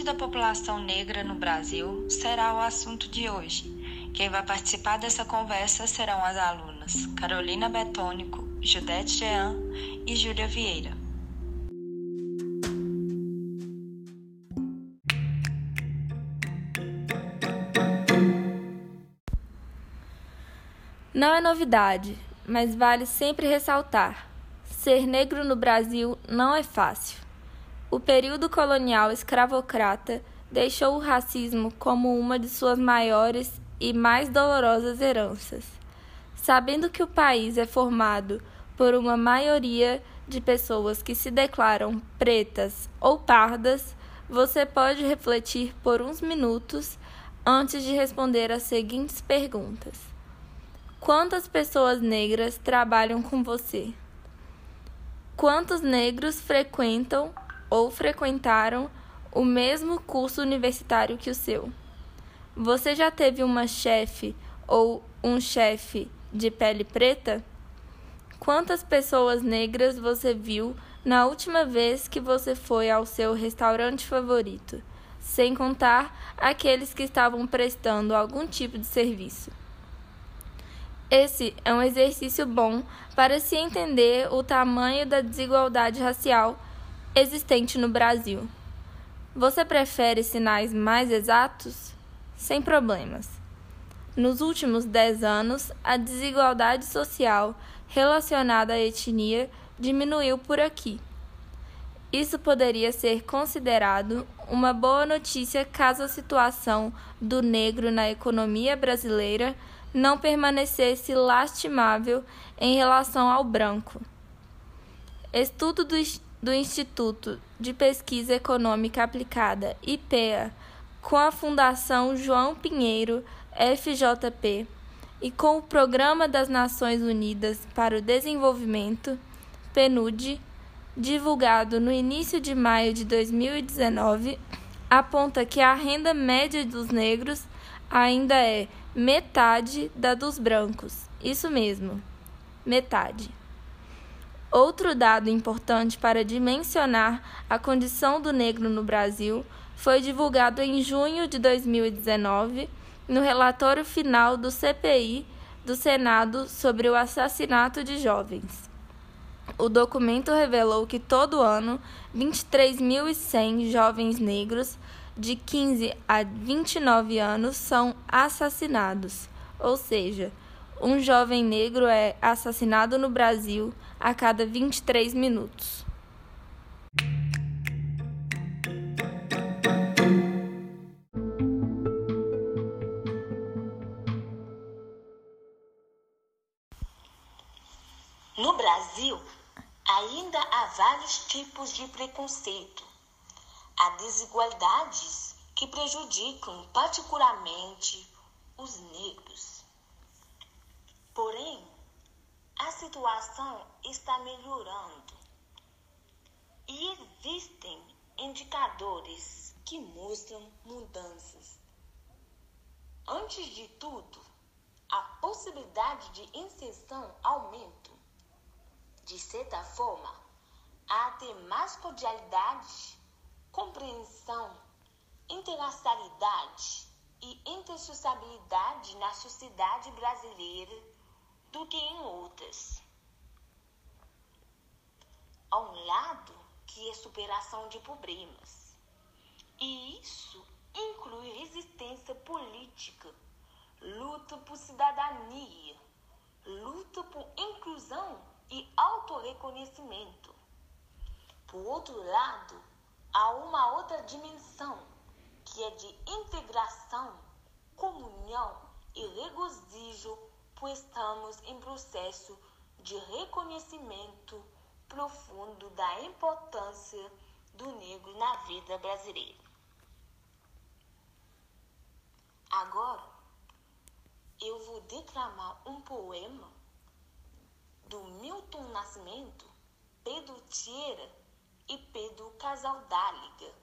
saúde da população negra no Brasil será o assunto de hoje. Quem vai participar dessa conversa serão as alunas Carolina Betônico, Judete Jean e Júlia Vieira. Não é novidade, mas vale sempre ressaltar: ser negro no Brasil não é fácil. O período colonial escravocrata deixou o racismo como uma de suas maiores e mais dolorosas heranças. Sabendo que o país é formado por uma maioria de pessoas que se declaram pretas ou pardas, você pode refletir por uns minutos antes de responder as seguintes perguntas: Quantas pessoas negras trabalham com você? Quantos negros frequentam ou frequentaram o mesmo curso universitário que o seu? Você já teve uma chefe ou um chefe de pele preta? Quantas pessoas negras você viu na última vez que você foi ao seu restaurante favorito, sem contar aqueles que estavam prestando algum tipo de serviço? Esse é um exercício bom para se entender o tamanho da desigualdade racial existente no Brasil. Você prefere sinais mais exatos? Sem problemas. Nos últimos 10 anos, a desigualdade social relacionada à etnia diminuiu por aqui. Isso poderia ser considerado uma boa notícia caso a situação do negro na economia brasileira não permanecesse lastimável em relação ao branco. Estudo do, do Instituto de Pesquisa Econômica Aplicada, IPEA, com a Fundação João Pinheiro, FJP, e com o Programa das Nações Unidas para o Desenvolvimento, PNUD, divulgado no início de maio de 2019, aponta que a renda média dos negros ainda é metade da dos brancos. Isso mesmo, metade. Outro dado importante para dimensionar a condição do negro no Brasil foi divulgado em junho de 2019 no relatório final do CPI do Senado sobre o assassinato de jovens. O documento revelou que todo ano 23.100 jovens negros de 15 a 29 anos são assassinados, ou seja, um jovem negro é assassinado no Brasil a cada 23 minutos. No Brasil, ainda há vários tipos de preconceito. Há desigualdades que prejudicam particularmente os negros. Porém, a situação está melhorando e existem indicadores que mostram mudanças. Antes de tudo, a possibilidade de inserção aumenta. De certa forma, há até mais cordialidade, compreensão, interracialidade e intersociabilidade na sociedade brasileira do que em outras. Há um lado que é superação de problemas, e isso inclui resistência política, luta por cidadania, luta por inclusão e autorreconhecimento. Por outro lado, há uma outra dimensão que é de integração, comunhão e regozijo, pois estamos em processo de reconhecimento profundo da importância do negro na vida brasileira. Agora, eu vou declamar um poema do Milton Nascimento, Pedro Tieira e Pedro Casaldáliga.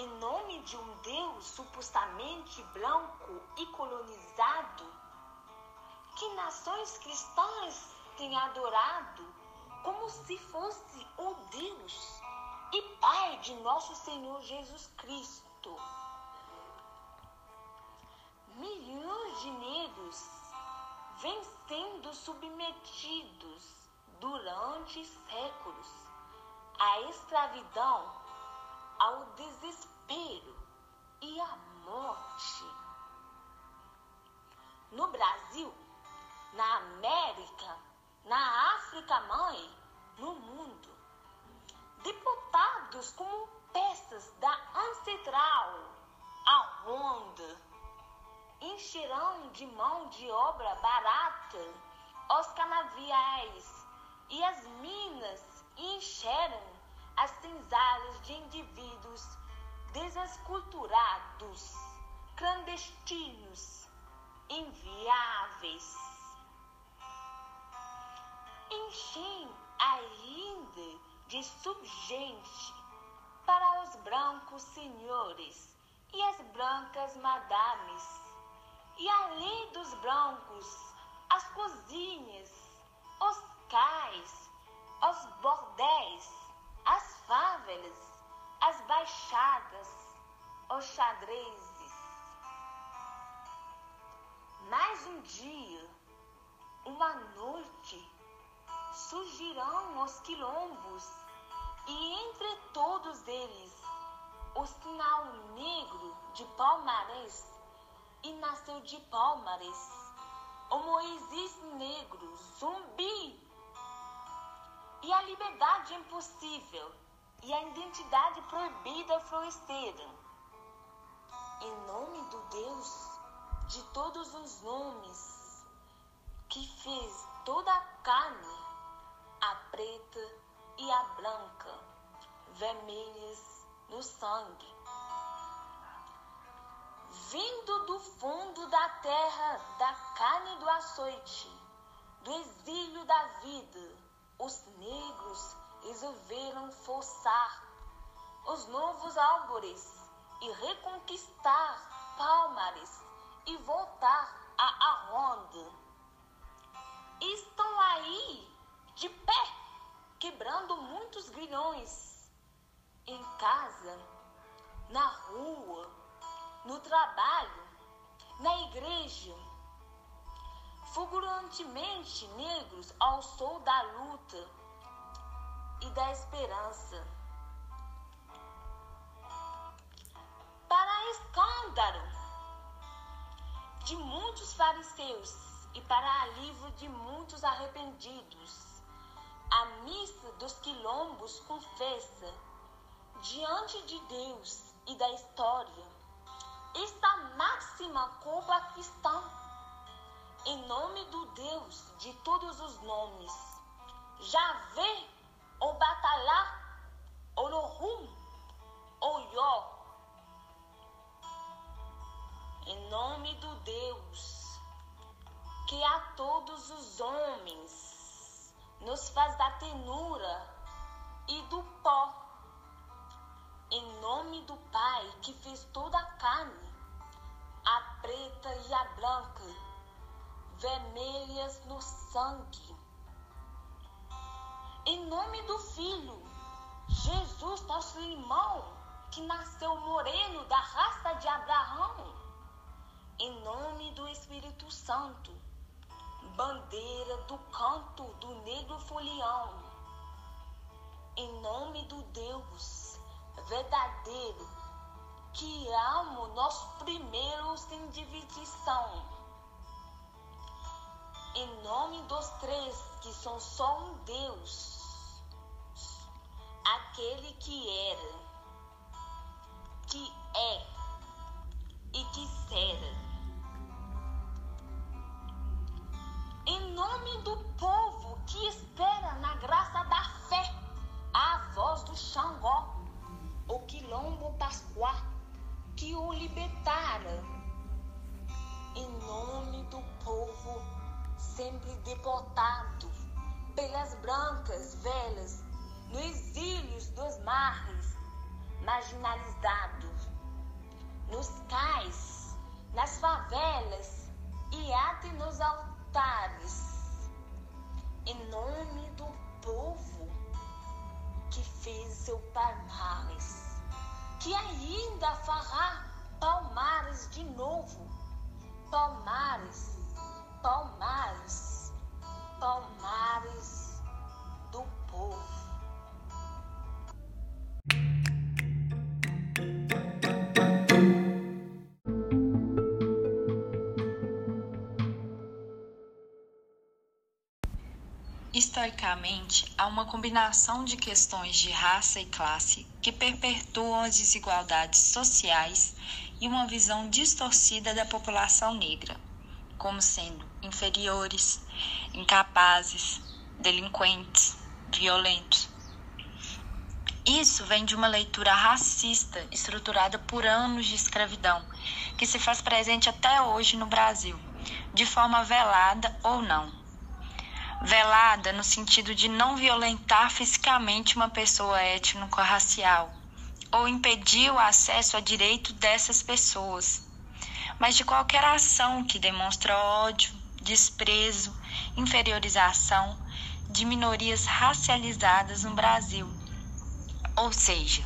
Em nome de um Deus supostamente branco e colonizado, que nações cristãs têm adorado como se fosse o Deus e Pai de nosso Senhor Jesus Cristo. Milhões de negros vêm sendo submetidos durante séculos à escravidão, ao desespero e à morte. No Brasil, na América, na África mãe, no mundo. Deputados como peças da ancestral, a Honda, encherão de mão de obra barata os canaviais e as minas encheram as senzalas de indivíduos desesculturados, clandestinos, inviáveis. Enchem ainda de subgente para os brancos senhores e as brancas madames e além dos brancos, as cozinhas, os cais, os bordéis, as as baixadas, os xadrezes. Mais um dia, uma noite, surgirão os quilombos, e entre todos eles o sinal negro de Palmares e nasceu de Palmares. O Moisés negro, zumbi. E a liberdade impossível e a identidade proibida floresceram. Em nome do Deus de todos os nomes, que fez toda a carne, a preta e a branca, vermelhas no sangue vindo do fundo da terra, da carne do açoite, do exílio da vida, os negros resolveram forçar os novos árvores e reconquistar Palmares e voltar a Aronda. Estão aí, de pé, quebrando muitos grilhões, em casa, na rua, no trabalho, na igreja. Fulgurantemente negros ao sol da luta e da esperança. Para escândalo de muitos fariseus e para alívio de muitos arrependidos, a missa dos quilombos confessa diante de Deus e da história esta máxima culpa cristã, em nome do Deus de todos os nomes, Javé, ou Batalá, Olohum, ou Yó, em nome do Deus que a todos os homens nos faz da tenura e do pó em nome do Pai que fez toda a carne, a preta e a branca, vermelhas no sangue. Em nome do Filho Jesus, nosso irmão, que nasceu moreno da raça de Abraão, em nome do Espírito Santo, bandeira do canto do negro folião, em nome do Deus verdadeiro, que amo nosso primeiro sem divisão, em nome dos três que são só um Deus, aquele que era, que é e que será. Em nome do povo que espera na graça da fé, a voz do Xangó, o quilombo pascuá, que o libertara. Em nome do povo sempre deportado pelas brancas velhas, no exílios dos mares, marginalizados, nos cais, nas favelas e até nos altares, em nome do povo que fez seu palmares, que ainda fará palmares de novo, palmares, palmares, palmares do povo. Historicamente, há uma combinação de questões de raça e classe que perpetuam as desigualdades sociais e uma visão distorcida da população negra, como sendo inferiores, incapazes, delinquentes, violentos. Isso vem de uma leitura racista estruturada por anos de escravidão, que se faz presente até hoje no Brasil, de forma velada ou não velada no sentido de não violentar fisicamente uma pessoa étnico-racial ou impedir o acesso a direito dessas pessoas, mas de qualquer ação que demonstra ódio, desprezo, inferiorização de minorias racializadas no Brasil. Ou seja,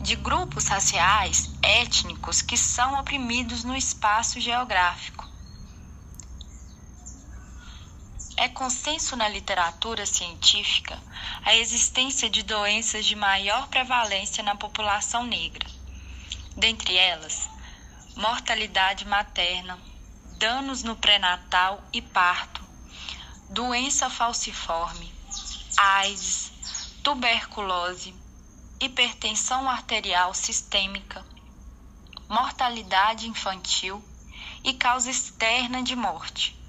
de grupos raciais étnicos que são oprimidos no espaço geográfico É consenso na literatura científica a existência de doenças de maior prevalência na população negra. Dentre elas, mortalidade materna, danos no pré-natal e parto, doença falciforme, AIDS, tuberculose, hipertensão arterial sistêmica, mortalidade infantil e causa externa de morte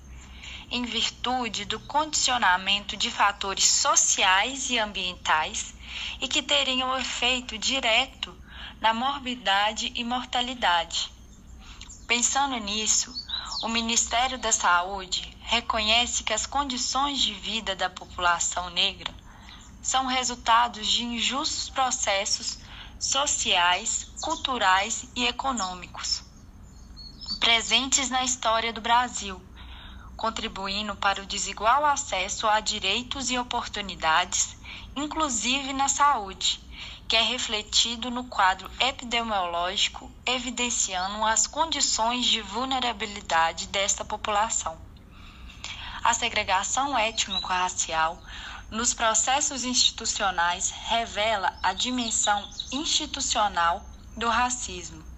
em virtude do condicionamento de fatores sociais e ambientais e que teriam efeito direto na morbidade e mortalidade. Pensando nisso, o Ministério da Saúde reconhece que as condições de vida da população negra são resultados de injustos processos sociais, culturais e econômicos presentes na história do Brasil contribuindo para o desigual acesso a direitos e oportunidades, inclusive na saúde, que é refletido no quadro epidemiológico, evidenciando as condições de vulnerabilidade desta população. A segregação étnico-racial nos processos institucionais revela a dimensão institucional do racismo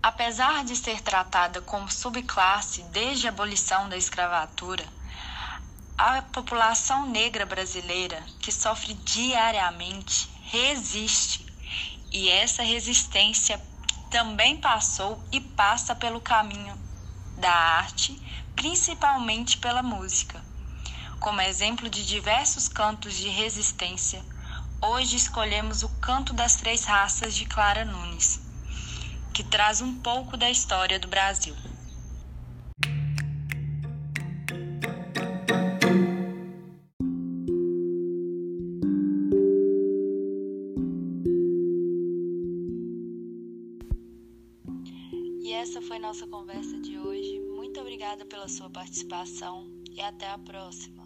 Apesar de ser tratada como subclasse desde a abolição da escravatura, a população negra brasileira, que sofre diariamente, resiste. E essa resistência também passou e passa pelo caminho da arte, principalmente pela música. Como exemplo de diversos cantos de resistência, hoje escolhemos o Canto das Três Raças de Clara Nunes que traz um pouco da história do Brasil. Foi nossa conversa de hoje. Muito obrigada pela sua participação e até a próxima.